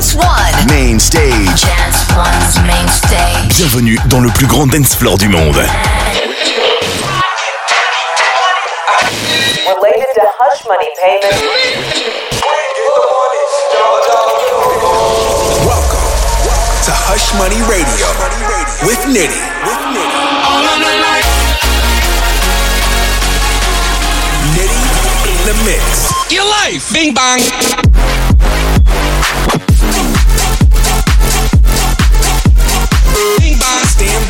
Dance One. Main stage. Dance One's main stage. Bienvenue dans le plus grand dance floor du monde. Related to hush money payments. Welcome to Hush Money Radio with Nitti. Nitti in the mix. Your life, bing bang. Stand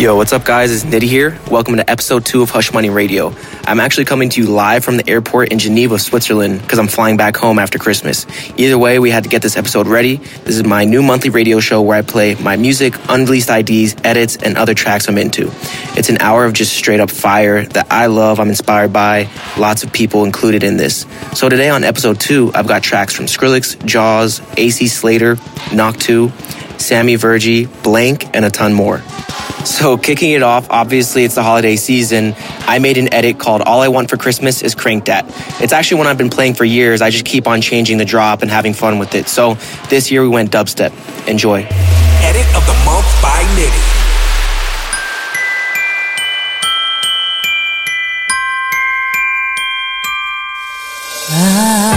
Yo, what's up, guys? It's Nitti here. Welcome to episode two of Hush Money Radio. I'm actually coming to you live from the airport in Geneva, Switzerland, because I'm flying back home after Christmas. Either way, we had to get this episode ready. This is my new monthly radio show where I play my music, unreleased IDs, edits, and other tracks I'm into. It's an hour of just straight up fire that I love, I'm inspired by, lots of people included in this. So today on episode two, I've got tracks from Skrillex, Jaws, AC Slater, Knock 2, Sammy Virji, Blank, and a ton more. So, kicking it off, obviously it's the holiday season. I made an edit called All I Want for Christmas is Cranked At. It's actually one I've been playing for years. I just keep on changing the drop and having fun with it. So, this year we went dubstep. Enjoy. Edit of the month by Nitti. I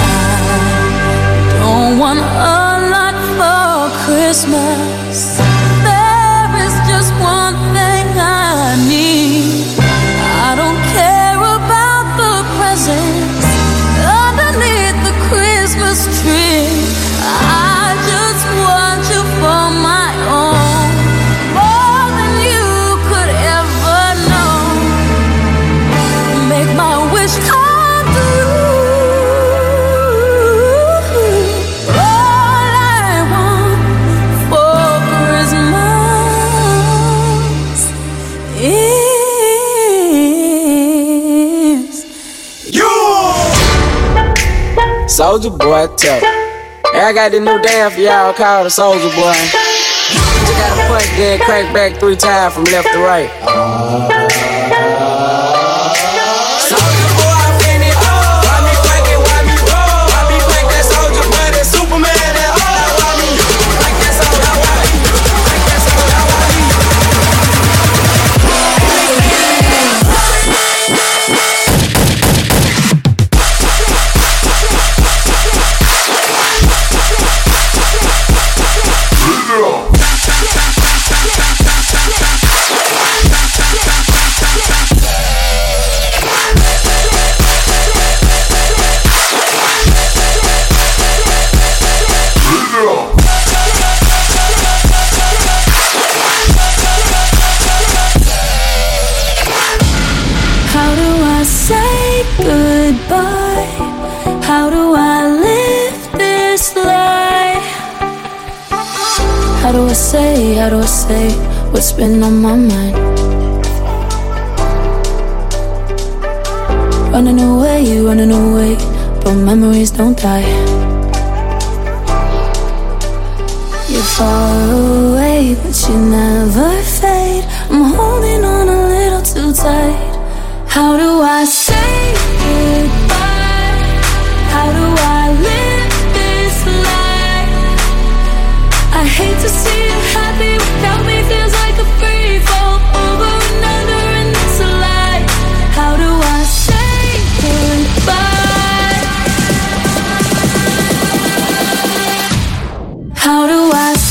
Don't want a lot for Christmas. Soldier boy, tell. Hey, I got this new dance for y'all called the Soldier Boy. Just gotta punch, then crank back three times from left to right. Do I say, how do I say what's been on my mind? Running away, running away, but memories don't die. You're far away, but you never fade. I'm holding on a little too tight. How do I say goodbye? How do I live How me feels like a free fall over another and lie. How do I say goodbye? How do I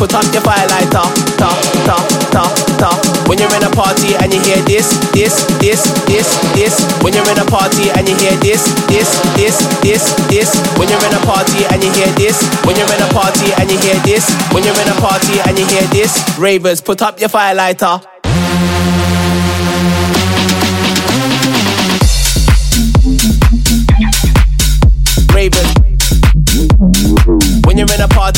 put up your fire lighter, Ta, ta, ta, ta. When you're in a party and you hear this, this, this, this, this. When you're in a party and you hear this, this, this, this, this. When you're in a party and you hear this. When you're in a party and you hear this. When you're in a party and you hear this. Ravers, put up your fire lighter. Ravers. When you're in a party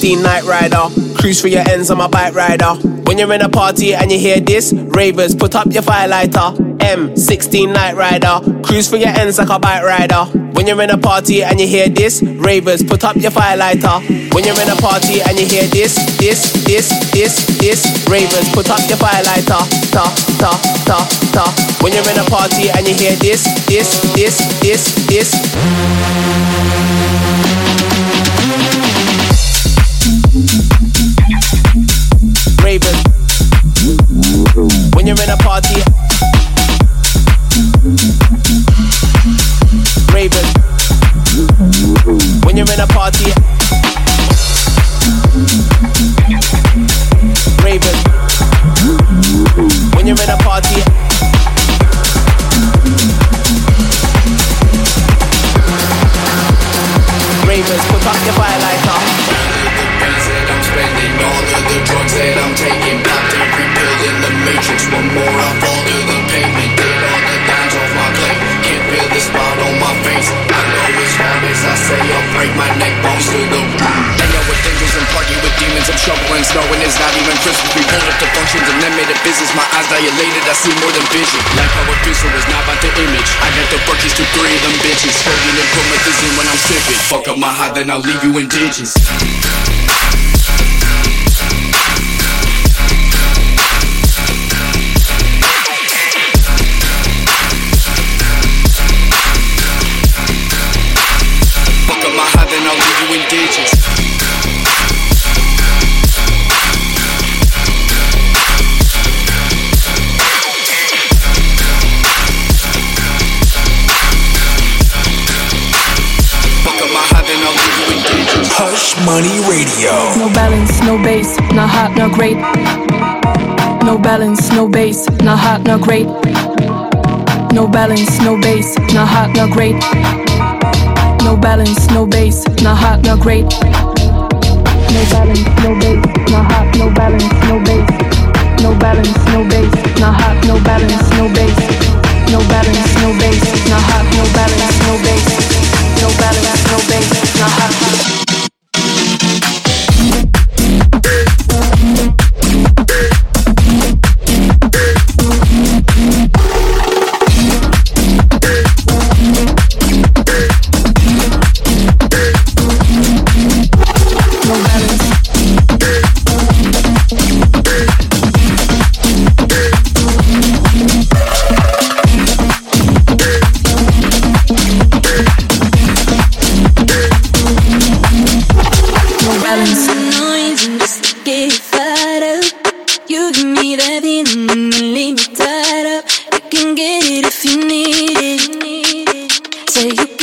16 night rider. Cruise for your ends, I'm a bike rider. When you're in a party and you hear this, ravers, put up your firelighter. M16 night rider. Cruise for your ends like a bike rider. When you're in a party and you hear this, ravers, put up your firelighter. When you're in a party and you hear this, this, this, this, this, ravers, put up your firelighter. Ta, ta, ta, ta. When you're in a party and you hear this, this, this, this, this. You're in a party. Ravers. When you're in a party. Ravers. When you're in a party. Ravers, put up your firelighter. Matrix. One more, I fall to the pavement. Did all the dimes off my plate. Can't feel the spot on my face. I know it's hard as I say, I'll break my neck bones to the root. Hang out with angels and party with demons. I'm shoveling snow and it's not even Christmas. We pulled up the functions and then made a business. My eyes dilated, I see more than vision. Like how a pistol is not about the image. I got the burkies to three of them bitches. Smoking and promethazine when I'm sipping. Fuck up my high, then I'll leave you in digits. Money Radio. No balance, no bass, not hot, not great. No balance, no bass, not hot, not great. No balance, no bass, not hot, not great. No balance, no bass, not hot, not great. No balance, no bass, not hot, no balance, no bass. No balance, no bass, not hot, no balance, no bass. No balance, no bass, not hot, no balance, no bass. No balance, no bass, not hot. Say you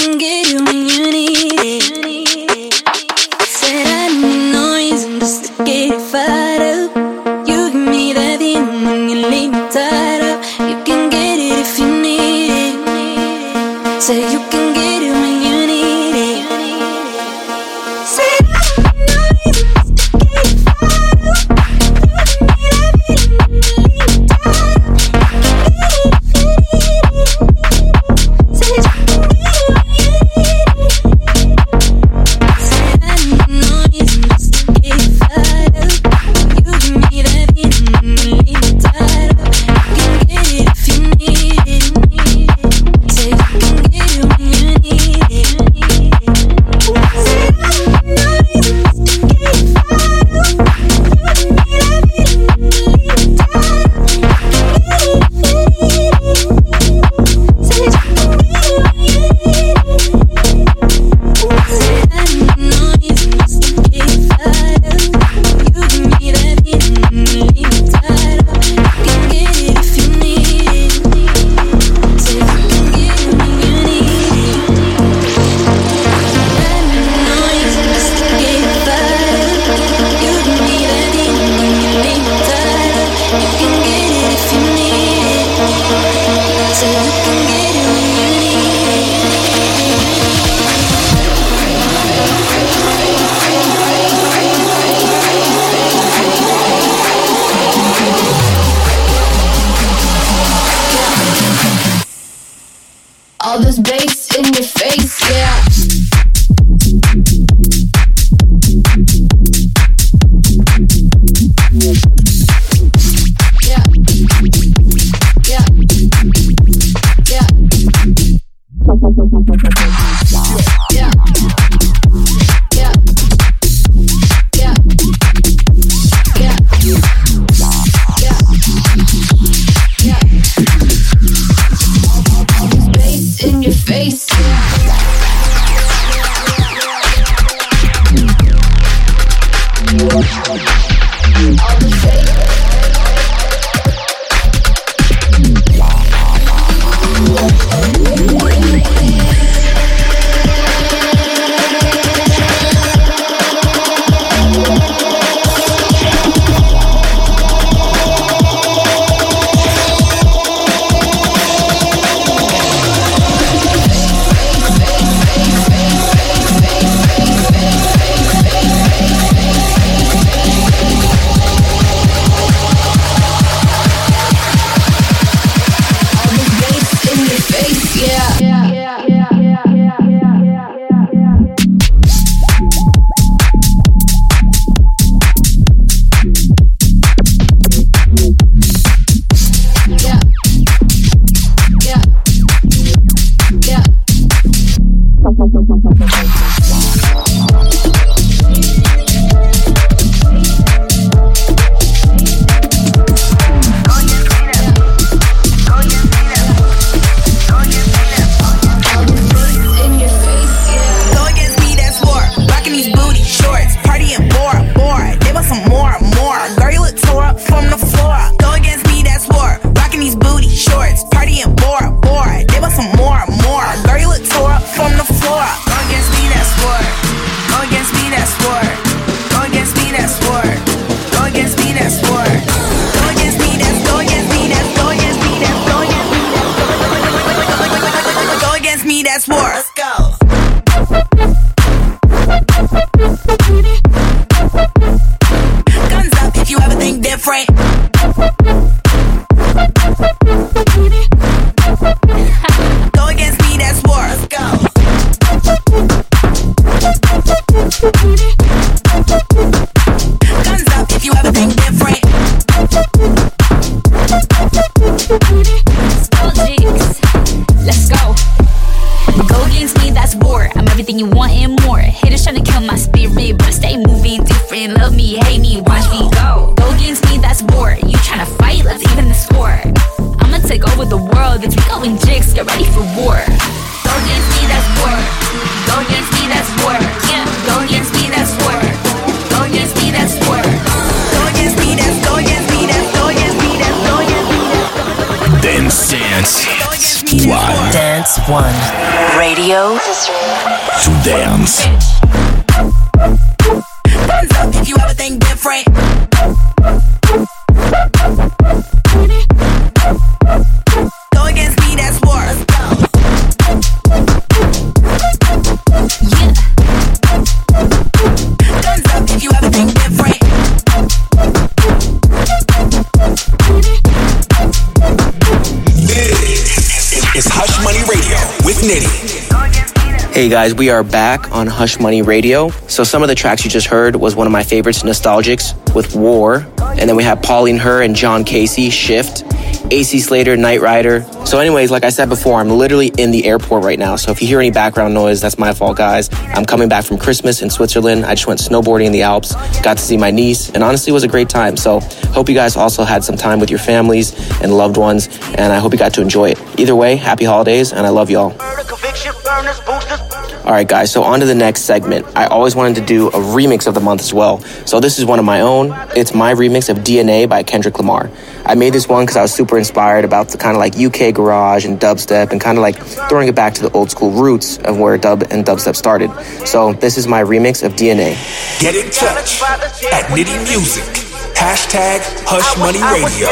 guys, we are back on Hush Money Radio. So some of the tracks you just heard was one of my favorites, Nostalgics with War. And then we have Pauline Her and John Casey, Shift. AC Slater, Knight Rider. So anyways, like I said before, I'm literally in the airport right now. So if you hear any background noise, that's my fault, guys. I'm coming back from Christmas in Switzerland. I just went snowboarding in the Alps, got to see my niece, and honestly it was a great time. So hope you guys also had some time with your families and loved ones, and I hope you got to enjoy it. Either way, happy holidays, and I love y'all. All right, guys, so on to the next segment. I always wanted to do a remix of the month as well. So this is one of my own. It's my remix of DNA by Kendrick Lamar. I made this one because I was super inspired about the kind of like UK garage and dubstep and kind of like throwing it back to the old school roots of where dub and dubstep started. So this is my remix of DNA. Get in touch at Nitti Music. Hashtag Hush Money Radio.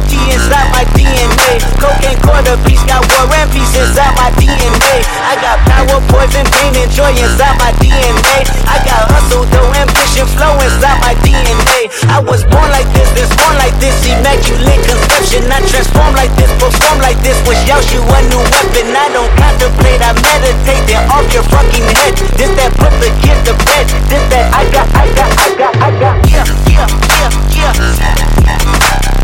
Got inside my DNA. Cocaine quarter piece, got war and peace inside my DNA. I got power, poison, pain, and joy inside my DNA. I got hustle, though ambition, flow inside my DNA. I was born like this, this born like this, immaculate conception. I transform like this, perform like this, was Yoshi a new weapon. I don't contemplate, I meditate, then off your fucking head. This that put the kid to bed. This that I got, I got, I got, I got. Yeah, yeah, yeah, yeah.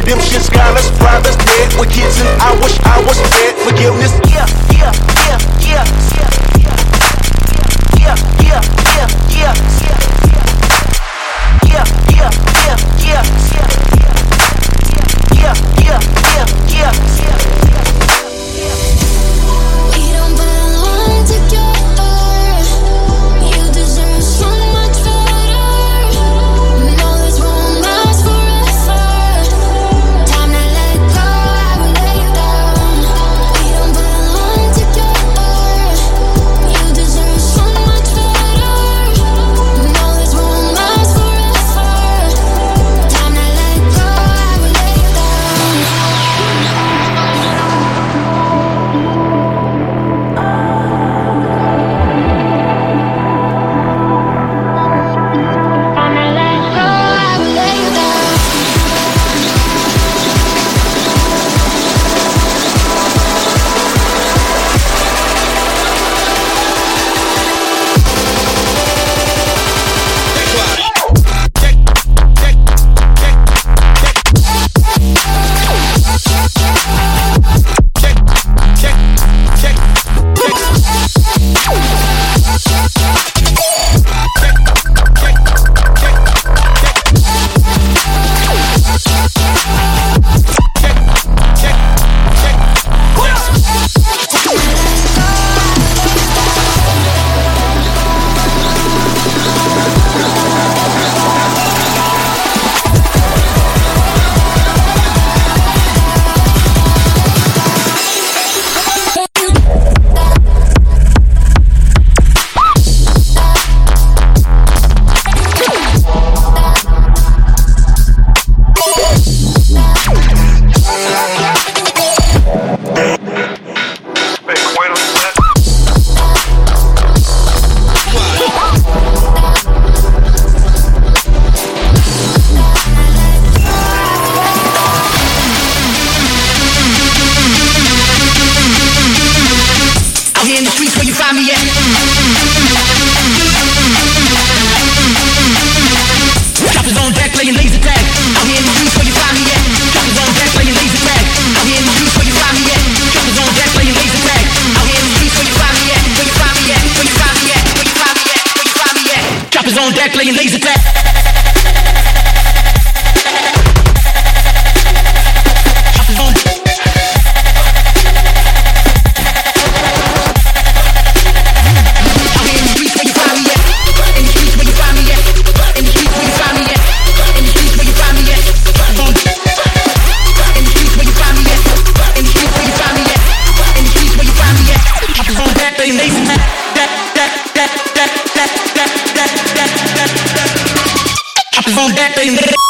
Redemption scholars, private dead with kids, and I wish I was dead. Forgiveness. Ready.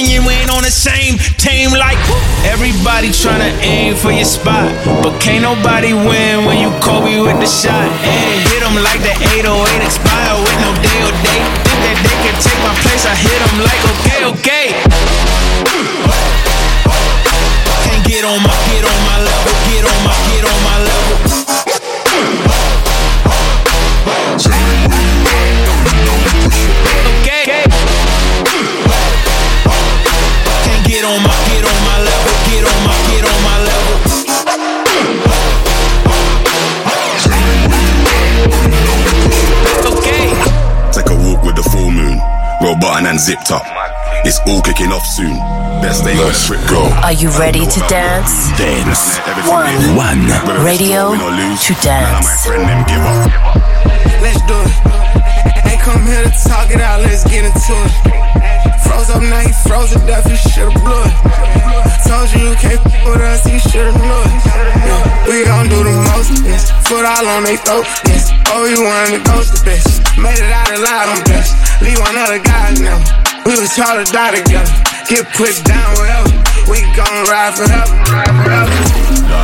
Opinion, we ain't on the same team like everybody tryna aim for your spot. But can't nobody win when you Kobe with the shot. And hit them like the 808 expire with no day or date. Think that they can take my place, I hit them like okay, okay. Can't get on my, get on my level, get on my, get on my level. Roll button and zipped up. It's all kicking off soon. Best day Let's trip go. Are you ready to dance? Dance. One. One. Radio to dance. Let's do it. Ain't come here to talk it out, let's get into it. Froze up now, he froze to death, you should've blew it. Told you you can't f with us, you should've knew it. Yeah, we gon' do the most, yes. Foot all on they throat, yes. Oh, you wanted to ghost the bitch. Made it out alive, I'm blessed. Leave one other guy now. We was taught to die together. Get put down wherever. We gon' ride forever, ride forever.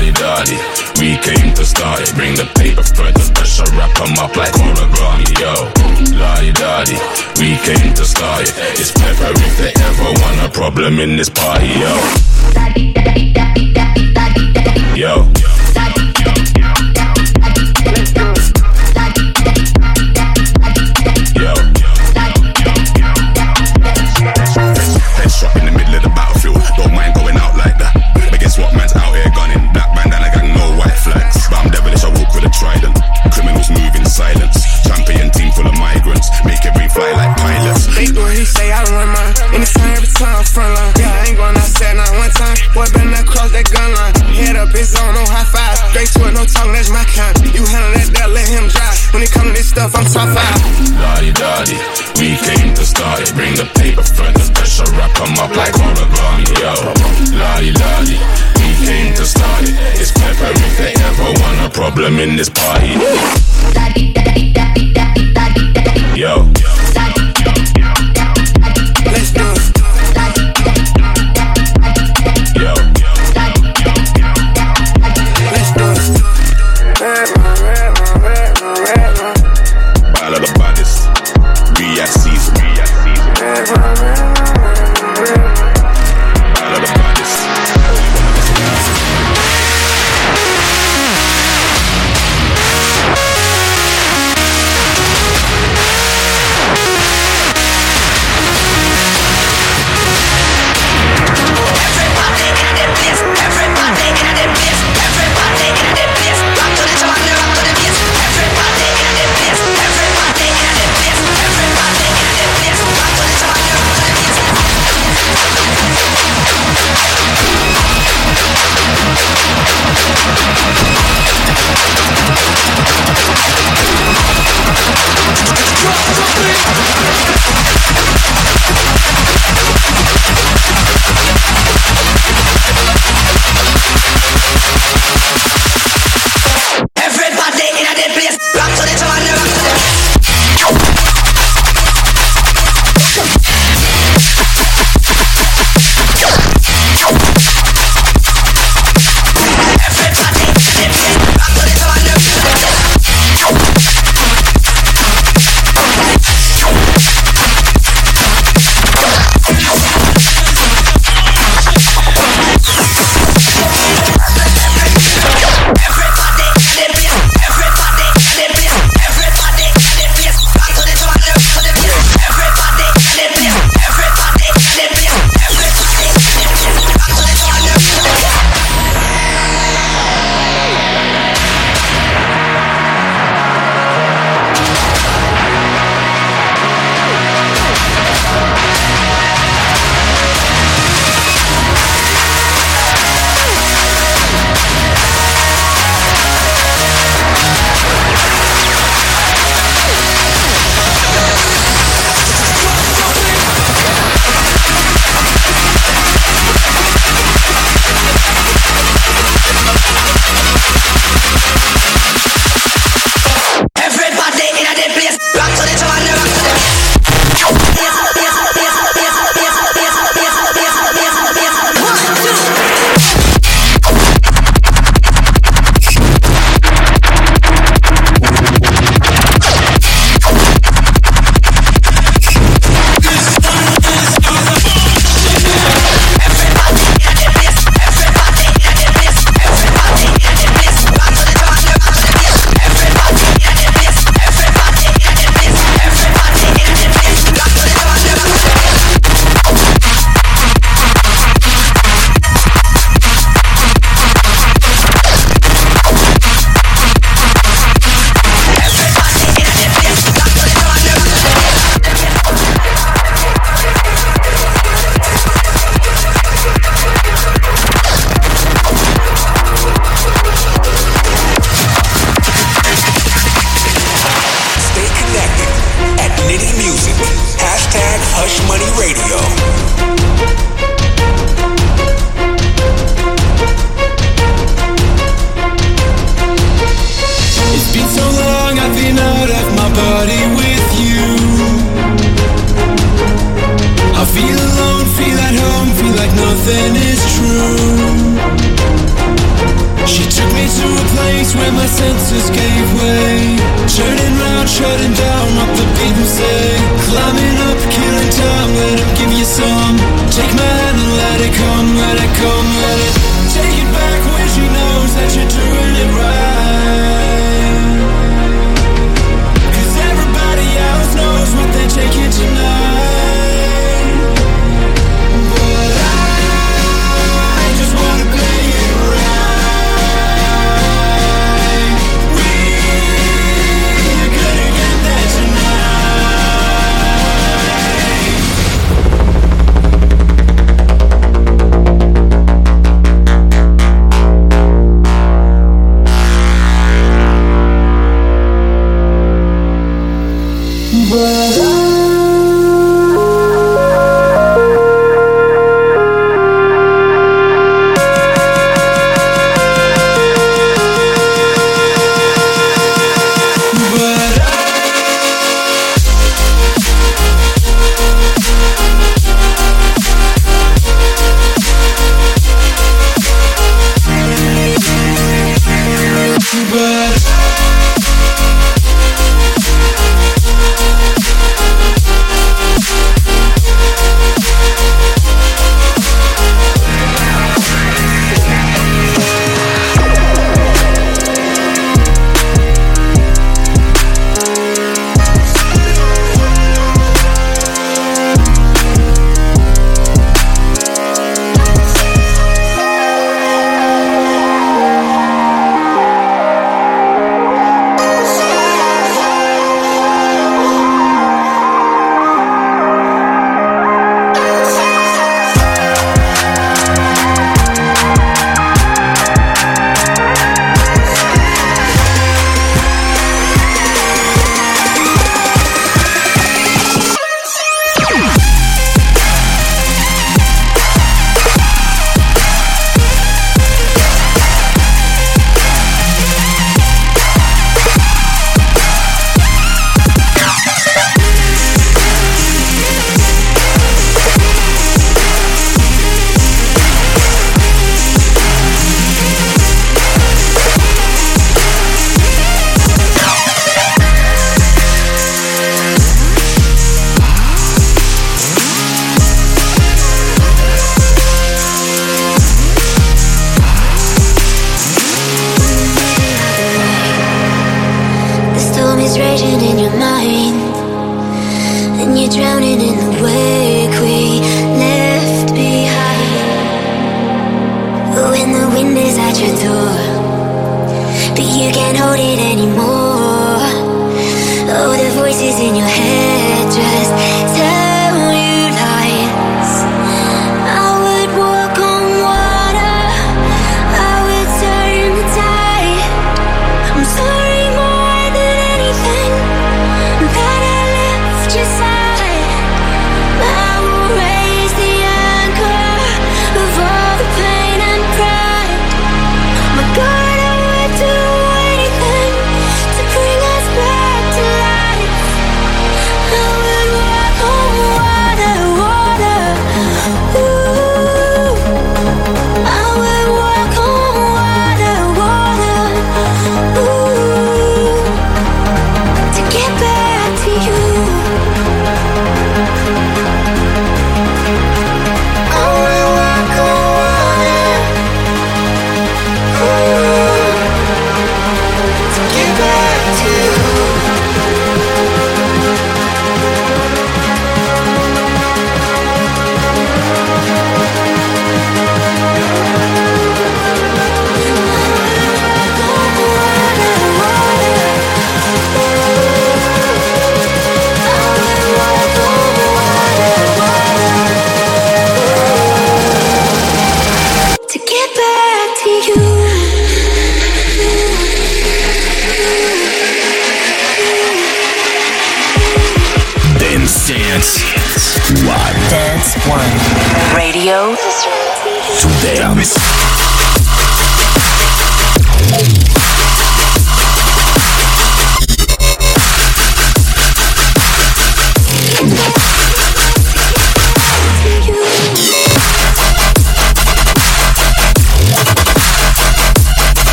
Daddy, daddy, we came to start it. Bring the paper, spread the pressure, wrap 'em up like origami, yo. Daddy, we came to start it. It's pepper if they ever want a problem in this party. Yo. Yo.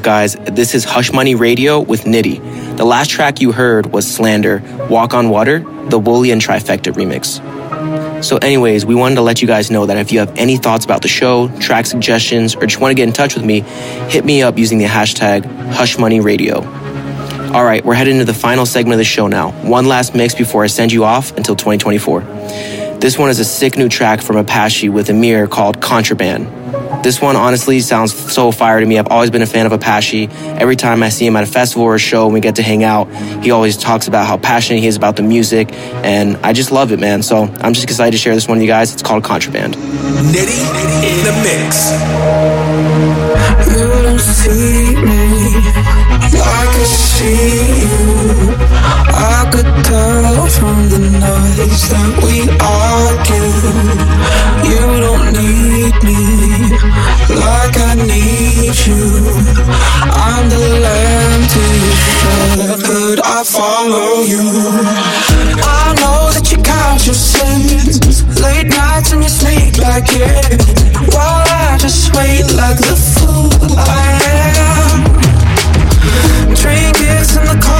Up, guys? This is Hush Money Radio with Nitti. The last track you heard was Slander, Walk on Water, the Wooli and Trivecta remix. So, anyways, we wanted to let you guys know that if you have any thoughts about the show, track suggestions, or just want to get in touch with me, hit me up using the hashtag HushMoneyRadio. All right, we're heading into the final segment of the show now. One last mix before I send you off until 2024. This one is a sick new track from Apache with Amir called Contraband. This one honestly sounds so fire to me. I've always been a fan of Apache. Every time I see him at a festival or a show and we get to hang out, he always talks about how passionate he is about the music, and I just love it, man. So I'm just excited to share this one with you guys. It's called Contraband. Nitti in the mix. You don't see me like I see you. I could tell from the noise that we argue. You don't need me like I need you. I'm the lamb to your shepherd. I follow you. I know that you count your sins. Late nights and you sleep like it. While I just wait like the fool I am. Trinkets in the contraband.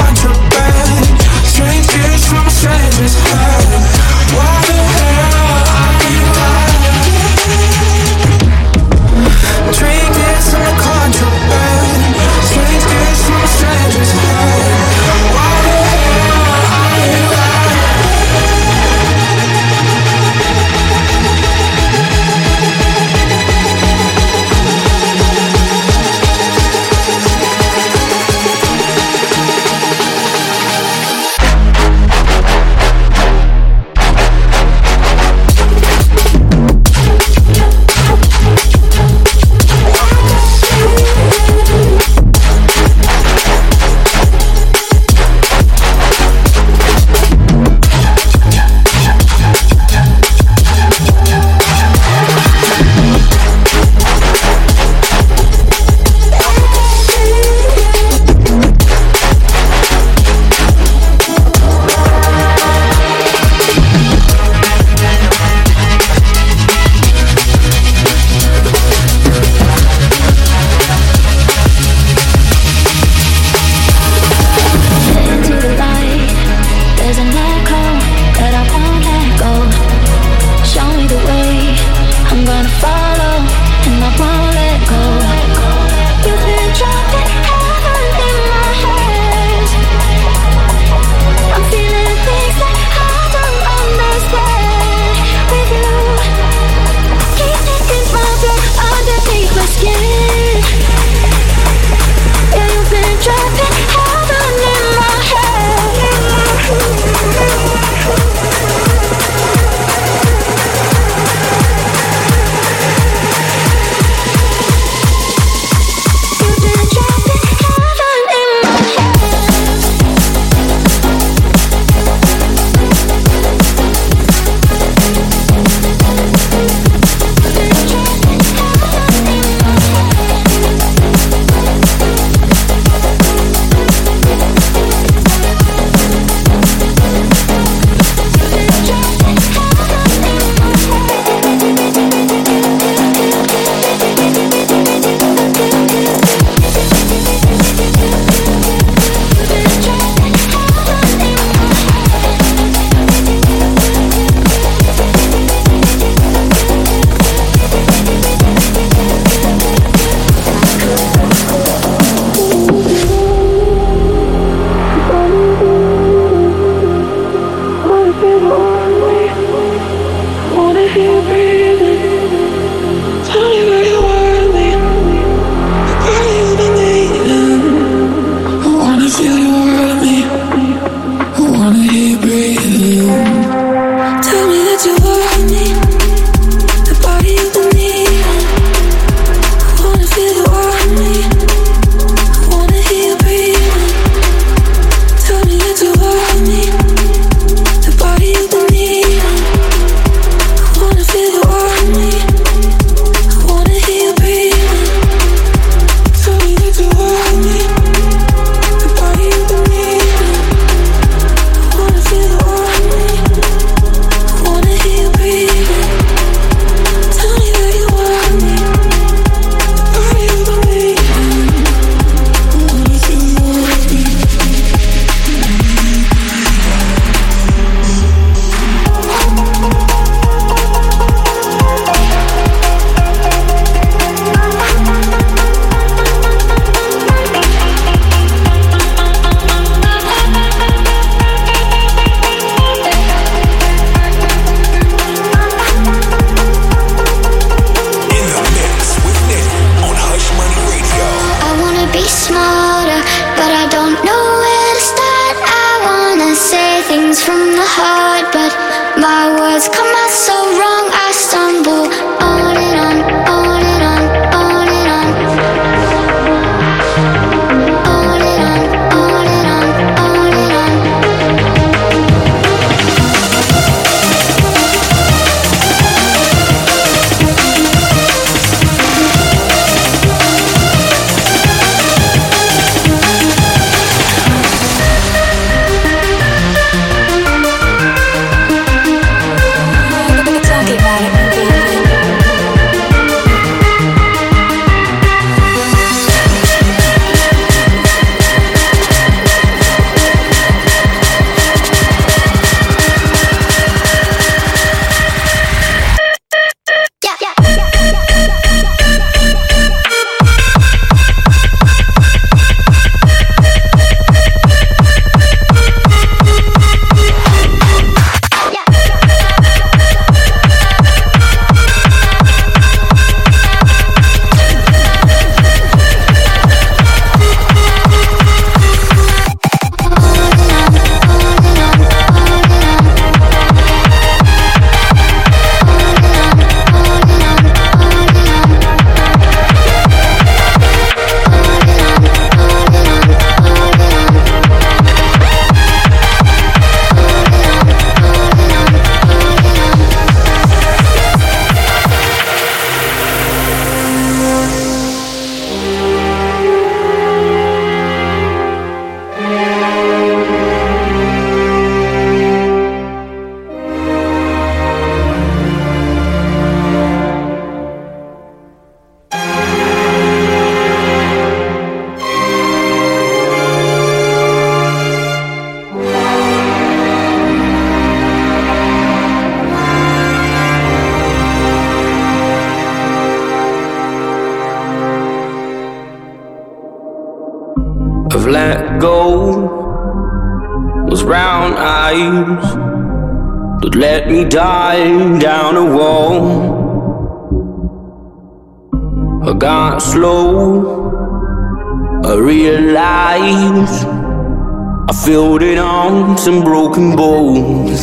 Some broken bones.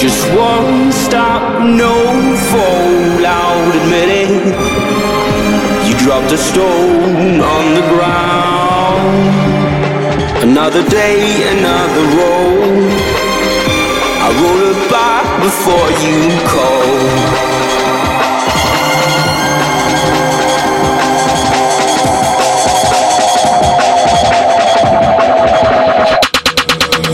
Just one stop, no fall, I'll admit it. You dropped a stone on the ground. Another day, another roll. I roll it back before you call.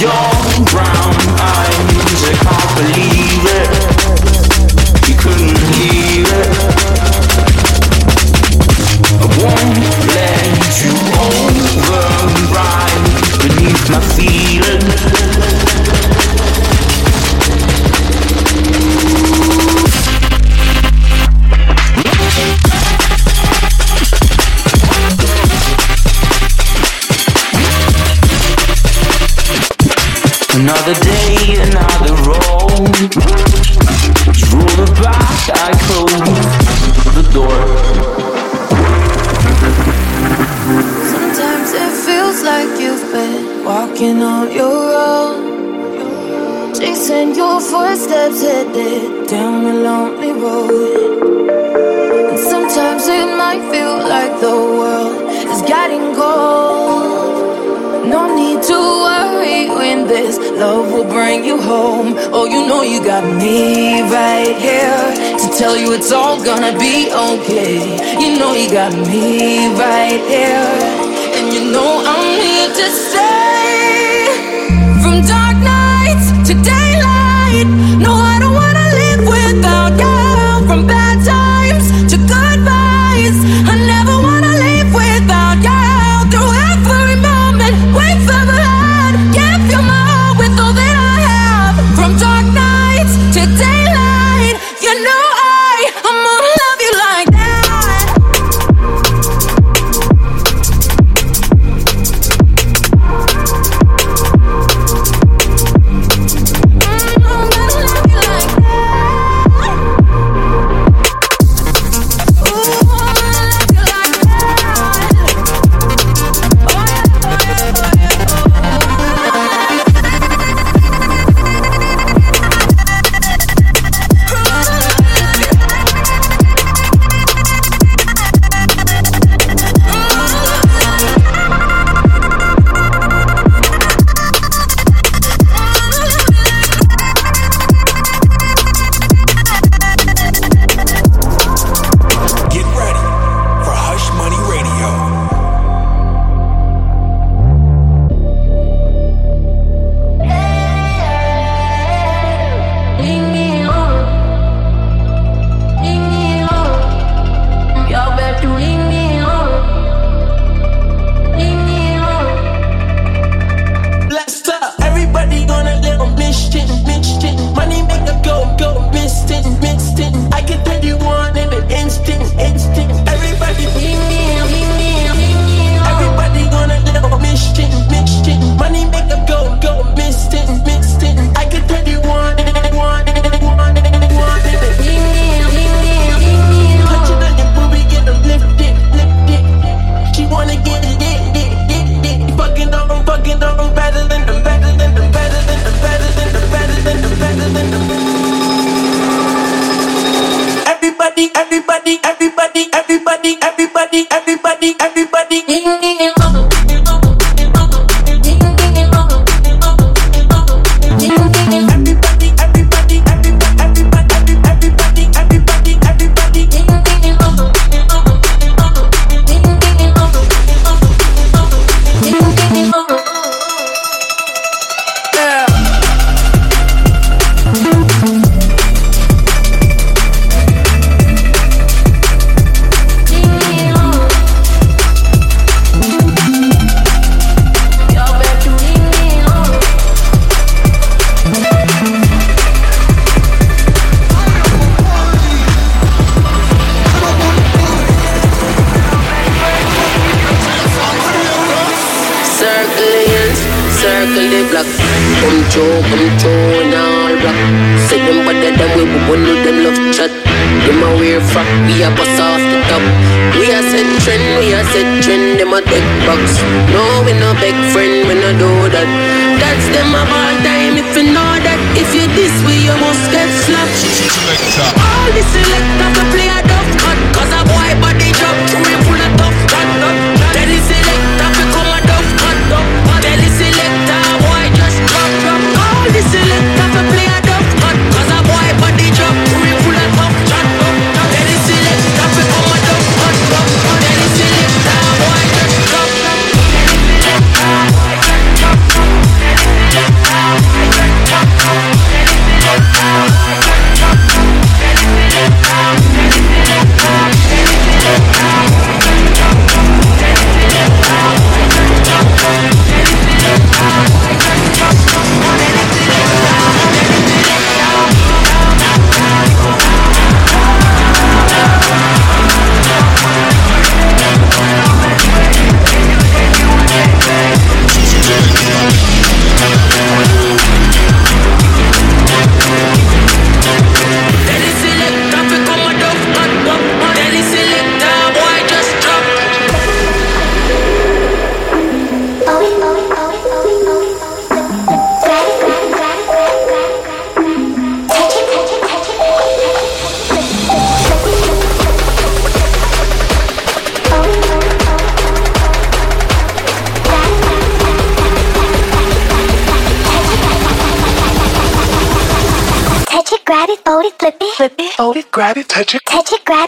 your Another day, another road. Through the back, I close the door. Sometimes it feels like you've been walking on your own. Chasing your footsteps headed down a lonely road. And sometimes it might feel like the world is getting cold. this. Love will bring you home. Oh, you know you got me right here to tell you it's all gonna be okay. You know you got me right here, and you know I'm here to stay.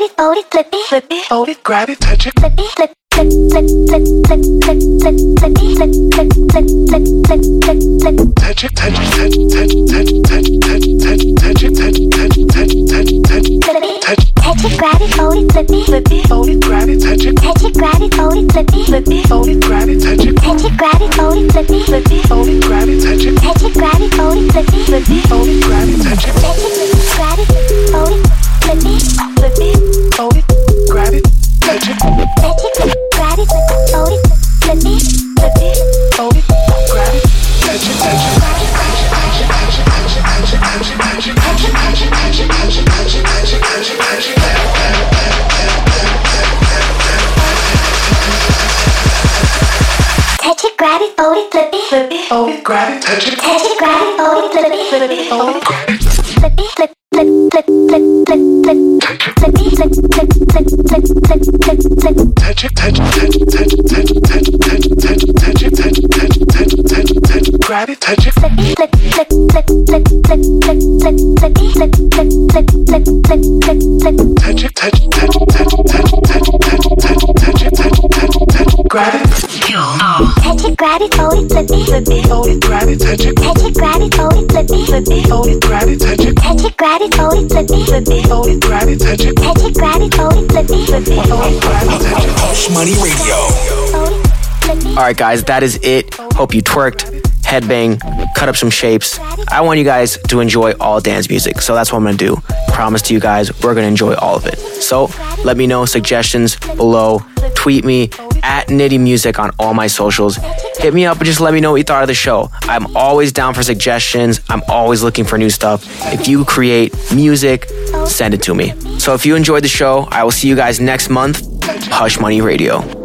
Grab it, fold it, flip it, flip it, fold it, grab it, touch it, flip it, flip. Flip, flip, flip, flip, flip, flip, flip, flip, flip, flip, flip, flip, flip, flip. Touch it, touch it, touch it, touch it, touch it, touch it, touch it, touch it, touch it, touch it, touch it, touch it, touch it, touch it, touch it, touch it, grab it, fold it, flip it, flip it, fold it, grab it, touch it, touch it, grab it, fold it, flip it, flip it, fold it, grab it, touch it, touch it, grab it, fold it, flip it, flip it, fold it, grab it, touch it, touch it, grab it, fold it, flip it, flip it, grab it, touch it, touch it, grab it, fold it, flip it, flip it, fold it, grab it, flip it, flip, flip, flip, flip, flip, flip, flip it, flip, flip, flip, flip, flip, flip, flip. Touch it, touch it, touch it, touch it, touch it, touch it, touch it, touch it, touch it, touch it, touch it, touch it, touch it, touch it, grab it, touch it, flip, flip, flip, flip, flip, flip, flip, flip, flip, flip, flip, flip, flip, flip, flip, flip. Touch it, touch it, flip it, flip it, fold it, grab it, touch it, touch it, grab it, fold it, flip it, flip it, fold it, grab it, touch it, touch it, grab it, fold it, flip it, flip it, fold it, grab it, touch it, touch it, grab it, fold it, flip it, flip it, fold it, grab it, touch it. Hush Money Radio. All right, guys, that is it. Hope you twerked, headbang, cut up some shapes. I want you guys to enjoy all dance music, so that's what I'm gonna do. Promise to you guys, we're gonna enjoy all of it. So let me know suggestions below. Tweet me at Nitti Music on all my socials. Hit me up and just let me know what you thought of the show. I'm always down for suggestions. I'm always looking for new stuff. If you create music, send it to me. So if you enjoyed the show, I will see you guys next month. Hush Money Radio.